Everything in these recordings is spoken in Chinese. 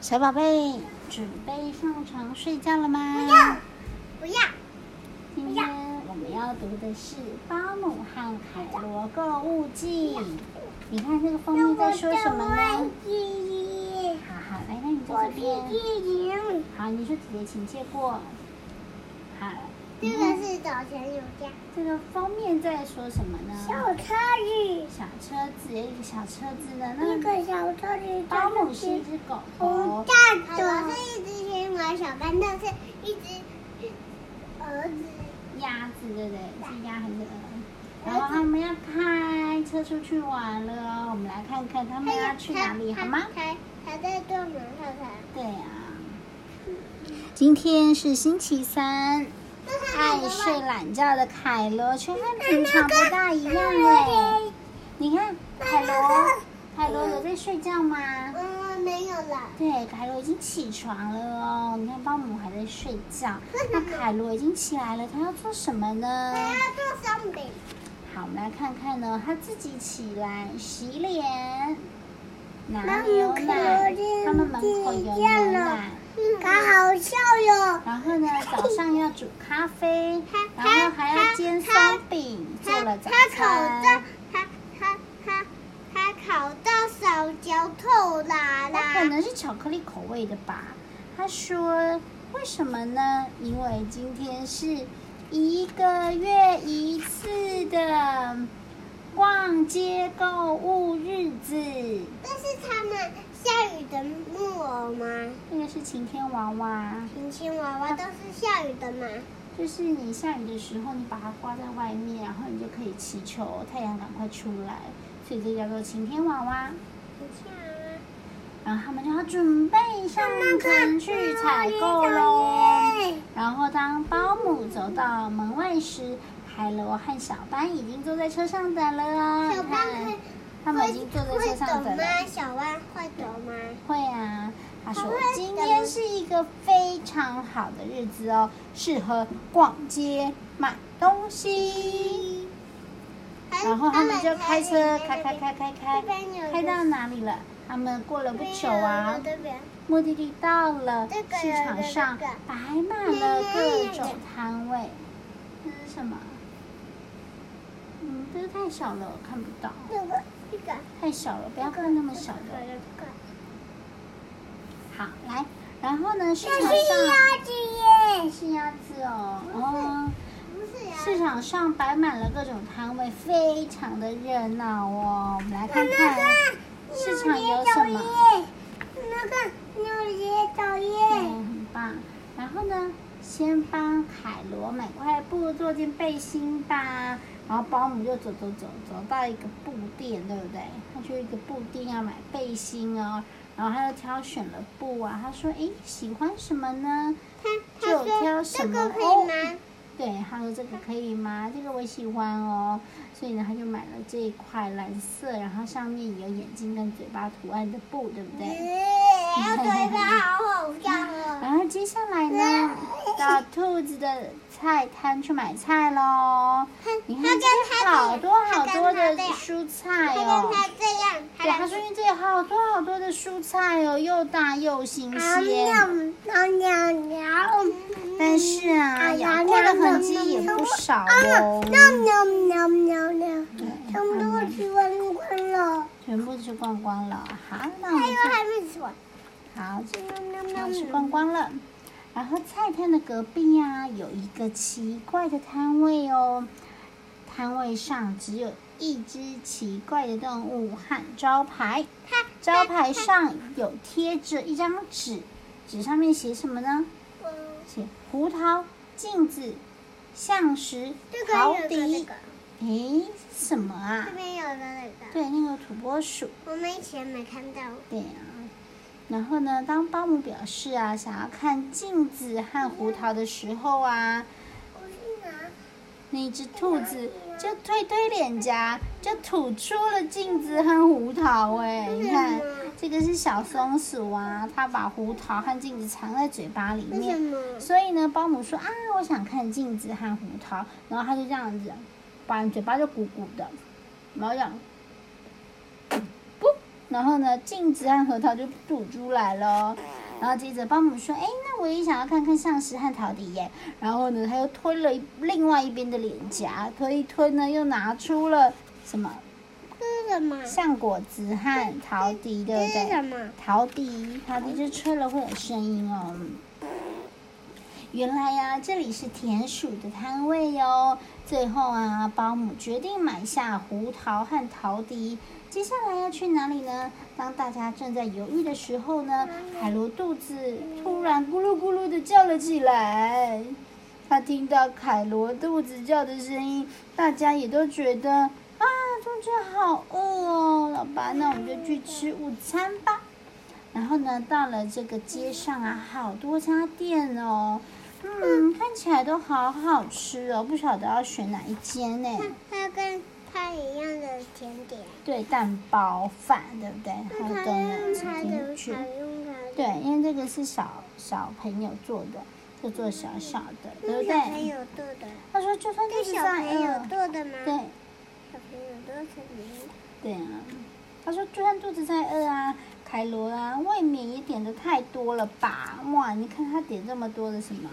小宝贝，准备上床睡觉了吗？不要，不要。今天我们要读的是《巴姆和凯罗购物记》。你看这个蜂蜜在说什么呢？好好，来，那你在这边。好，你说姐姐请借过。好。这个是早晨有家。这个封面在说什么呢？小车子。小车子，一个小车子的那个小车子。保姆是一只狗。红大狗是一只青蛙，小斑豆是一只儿子。鸭子对不对？是鸭还是鹅？然后他们要开车出去玩了，我们来看看他们要去哪里，好吗？还还在做门看看。对呀。今天是星期三。爱睡懒觉的凯罗却和平常不大一样哎！你看，凯罗，凯罗有在睡觉吗？嗯，没有了。对，凯罗已经起床了哦。你看，保姆还在睡觉，那凯罗已经起来了，他要做什么呢？他要做松饼。好，我们来看看呢，他自己起来洗脸，拿牛奶，他们门口有牛奶。他好笑哟。然后呢，早上要煮咖啡，然后还要煎松饼，做了早餐。他烤到他他他他烤到手脚透啦啦。可能是巧克力口味的吧？他说：“为什么呢？因为今天是一个月一次的逛街购物日子。”但是他们。下雨的木偶吗？那个是晴天娃娃。晴天娃娃都是下雨的吗？就是你下雨的时候，你把它挂在外面，然后你就可以祈求太阳赶快出来，所以这叫做晴天娃娃。晴天娃娃。然后他们就要准备上城去采购喽。然后当保姆走到门外时，海螺和小班已经坐在车上等了哦。小班他们已经坐在车上等了。小弯会走吗？会啊。他说：“今天是一个非常好的日子哦，适合逛街买东西。”然后他们就开车开开开开开，开到哪里了？他们过了不久啊，目的地到了，市场上摆满了各种摊位。这是什么？嗯，这个太小了，我看不到。太小了，不要看那么小的。好，来，然后呢？市场上是鸭子耶，是鸭子哦。哦，市场上摆满了各种摊位，非常的热闹哦。我们来看看市场有什么。那个牛爷导演。对，很棒。然后呢，先帮海螺买块布做件背心吧。然后保姆就走走走走到一个布店，对不对？他去一个布店要买背心哦，然后他就挑选了布啊。他说：“哎，喜欢什么呢？”他就挑什么哦。对，他说这个可以吗？这个我喜欢哦。所以呢，他就买了这一块蓝色，然后上面有眼睛跟嘴巴图案的布，对不对？嘴巴好好笑哦。然后接下来呢，到兔子的菜摊去买菜喽。你看这好多好多的蔬菜哦。他这样。对，他说因为这里好多好多的蔬菜哦，又大又新鲜。但是啊，咬过的痕迹也不少哦。全部都吃光光了。全部吃光光了。好，那我们。还有还没吃完。好，吃光光了。然后菜摊的隔壁呀，有一个奇怪的摊位哦。摊位上只有一只奇怪的动物和招牌。招牌上有贴着一张纸，纸上面写什么呢？写胡桃、镜子、象石、陶笛。哎，什么啊？这边有的那个。对，那个土拨鼠。我们以前没看到。对呀。然后呢，当保姆表示啊，想要看镜子和胡桃的时候啊，那只兔子就推推脸颊，就吐出了镜子和胡桃。哎，你看，这个是小松鼠啊，它把胡桃和镜子藏在嘴巴里面。所以呢，保姆说啊，我想看镜子和胡桃，然后它就这样子，把嘴巴就鼓鼓的，然后这样，不。然后呢，镜子和核桃就吐出来了。然后接着保姆说：“哎，那我也想要看看象石和陶笛耶。”然后呢，他又推了另外一边的脸颊，推一推呢，又拿出了什么？这是什么？橡果子和陶笛，对不对？什么？陶笛，陶笛就吹了会有声音哦。原来呀，这里是田鼠的摊位哟。最后啊，保姆决定买下胡桃和陶笛。接下来要去哪里呢？当大家正在犹豫的时候呢，海螺肚子突然咕噜咕噜的叫了起来。他听到凯罗肚子叫的声音，大家也都觉得啊，肚子好饿哦。老爸，那我们就去吃午餐吧。然后呢，到了这个街上啊，好多家店哦。嗯，看起来都好好吃哦，不晓得要选哪一间呢？它跟它一样的甜点。对，蛋包饭，对不对？还有都能吃进去。对，因为这个是小小朋友做的，就做小小的，对不对？小朋友做的。他说就算这是小朋友做的吗？对。小朋友都是你。对啊。他说就算肚子再饿啊。凯罗啊，未免也点的太多了吧？哇，你看他点这么多的什么？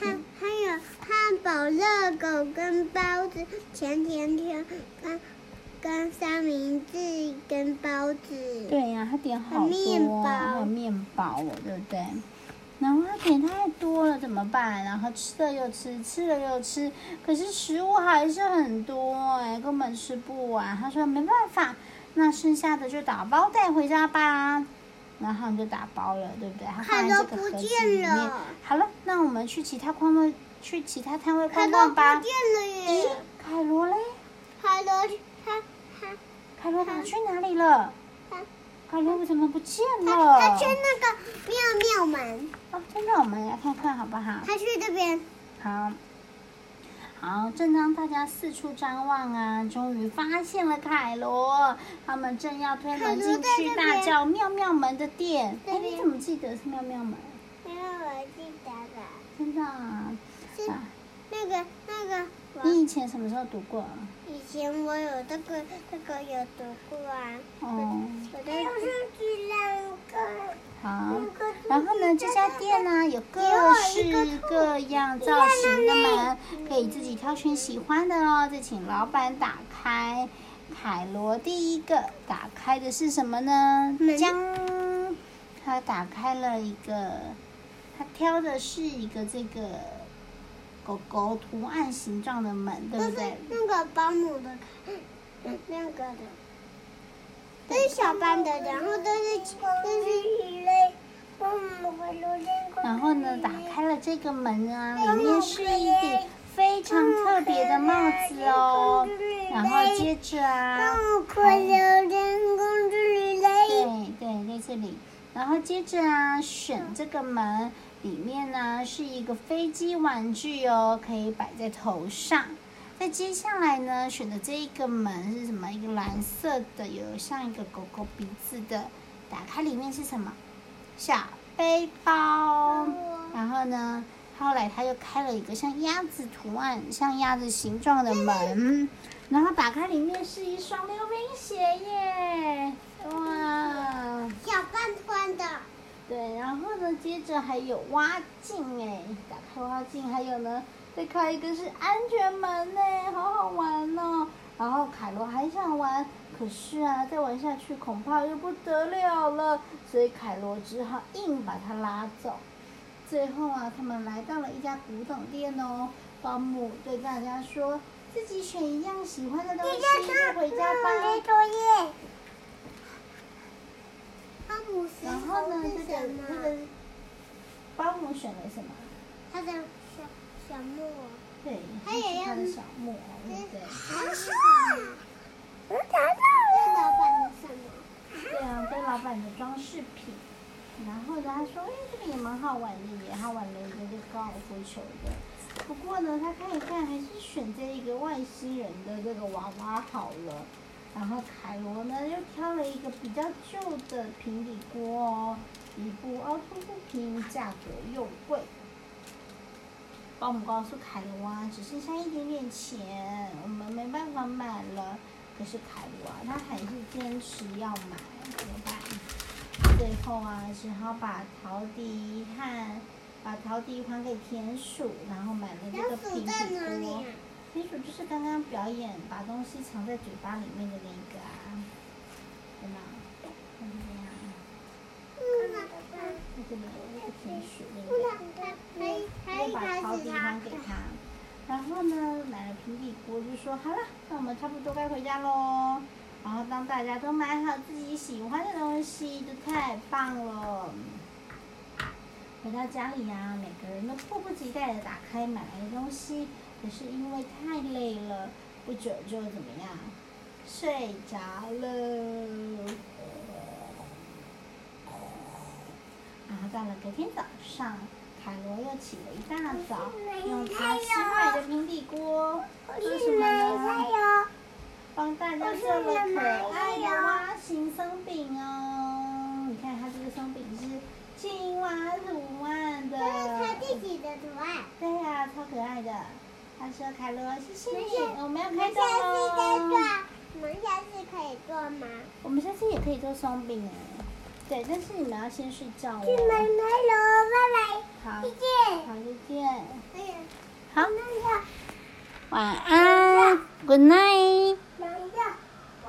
还还有汉堡、热狗跟包子，甜甜圈跟跟三明治跟包子。对呀，他点好多，还有面包哦，对不对？然后他点太多了，怎么办？然后吃了又吃，吃了又吃，可是食物还是很多哎，根本吃不完。他说没办法。那剩下的就打包带回家吧，然后你就打包了，对不对？它放在这个盒子里面。好了，那我们去其他摊位，去其他摊位逛逛吧。不见了耶！咦，凯罗嘞？凯罗，他他凯罗跑去哪里了？凯罗怎么不见了？他去那个妙妙门。哦，真的，我们来看看好不好？他去这边。好。好，正当大家四处张望啊，终于发现了凯罗。他们正要推门进去，大叫“妙妙门”的店。哎，你怎么记得是妙妙门？因为我记得的。真的啊？是那个那个。你以前什么时候读过？以前我有这个这个有读过啊。哦。我的是第两个。这家店呢有各式各样造型的门，可以自己挑选喜欢的哦。再请老板打开。海螺第一个打开的是什么呢？将，他打开了一个，他挑的是一个这个狗狗图案形状的门，对不对？那个保姆的，那个的。这是小班的，然后这是这是然后呢，打开了这个门啊，里面是一顶非常特别的帽子哦。然后接着啊，对对，在这里。然后接着啊，选这个门里面呢是一个飞机玩具哦，可以摆在头上。再接下来呢，选的这一个门是什么？一个蓝色的，有像一个狗狗鼻子的。打开里面是什么？小背包。然后呢，后来他又开了一个像鸭子图案、像鸭子形状的门。然后打开里面是一双溜冰鞋耶！哇，小半穿的。对，然后呢，接着还有蛙镜哎，打开蛙镜，还有呢。再开一个是安全门呢，好好玩哦。然后凯罗还想玩，可是啊，再玩下去恐怕又不得了了，所以凯罗只好硬把他拉走。最后啊，他们来到了一家古董店哦。保姆对大家说：“自己选一样喜欢的东西就回家吧。”作业。然后呢，这个这个保姆选了什么？他的。小木偶，对，他也要的小木偶，对不对？我找到了，老板的什么？对啊，跟老板的装饰品。然后呢，他说：“哎，这个也蛮好玩的耶，他玩了一个就高尔夫球的。不过呢，他看一看，还是选这一个外星人的这个娃娃好了。然后凯罗呢，又挑了一个比较旧的平底锅哦，一部凹凸不平，价格又贵。”保姆告诉凯罗啊，只剩下一点点钱，我们没办法买了。可是凯罗啊，他还是坚持要买，怎么办？最后啊，只好把陶笛和把陶笛还给田鼠，然后买了这个平底锅。田鼠就是刚刚表演把东西藏在嘴巴里面的那个啊，对吗？看这样。在这里有那个田鼠，对不对？又把陶笛还给他，然后呢，买了平底锅，就说好了，那我们差不多该回家喽。然后当大家都买好自己喜欢的东西，就太棒了。回到家里呀，每个人都迫不及待的打开买来的东西，可是因为太累了，不久就怎么样，睡着了。然后到了隔天早上，凯罗又起了一大早，用他新买的平底锅做什么呢？帮大家做了可爱的蛙形松饼哦！你看，它这个松饼是青蛙图案的。这是他自己的图案。对呀，超可爱的。他说：“凯罗，谢谢你，我们要开动喽。”我们下次可以做吗？我们下次也可以做松饼哎。对，但是你们要先睡觉哦。去买奶喽，拜拜。好，再见。好，再见。好，晚安，Good night。